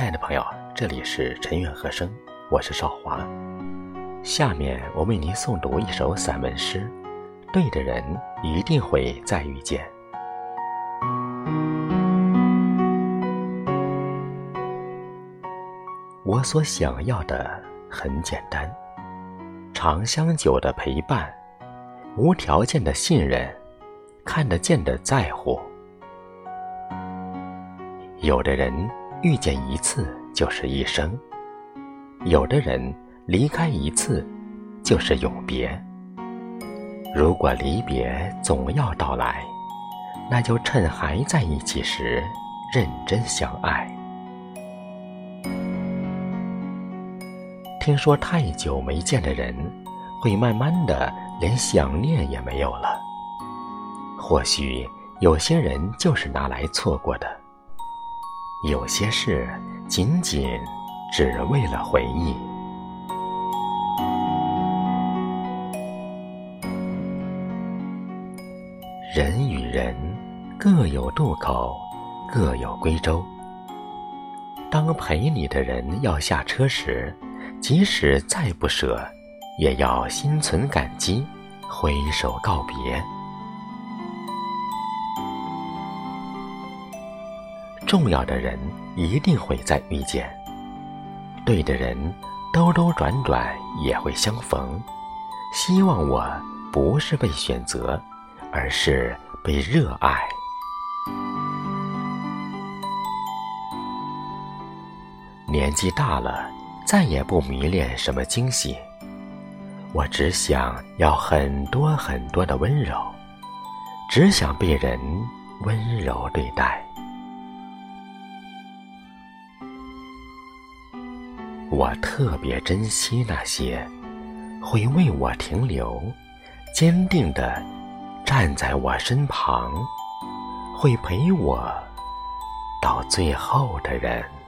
亲爱的朋友这里是陈远和声，我是少华。下面我为您诵读一首散文诗，《对的人一定会再遇见》。我所想要的很简单：长相久的陪伴，无条件的信任，看得见的在乎。有的人遇见一次就是一生，有的人离开一次就是永别。如果离别总要到来，那就趁还在一起时认真相爱。听说太久没见的人，会慢慢的连想念也没有了。或许有些人就是拿来错过的。有些事仅仅只为了回忆。人与人各有渡口，各有归舟。当陪你的人要下车时，即使再不舍，也要心存感激，挥手告别。重要的人一定会再遇见，对的人兜兜转转也会相逢。希望我不是被选择，而是被热爱。年纪大了，再也不迷恋什么惊喜，我只想要很多很多的温柔，只想被人温柔对待。我特别珍惜那些会为我停留、坚定的站在我身旁、会陪我到最后的人。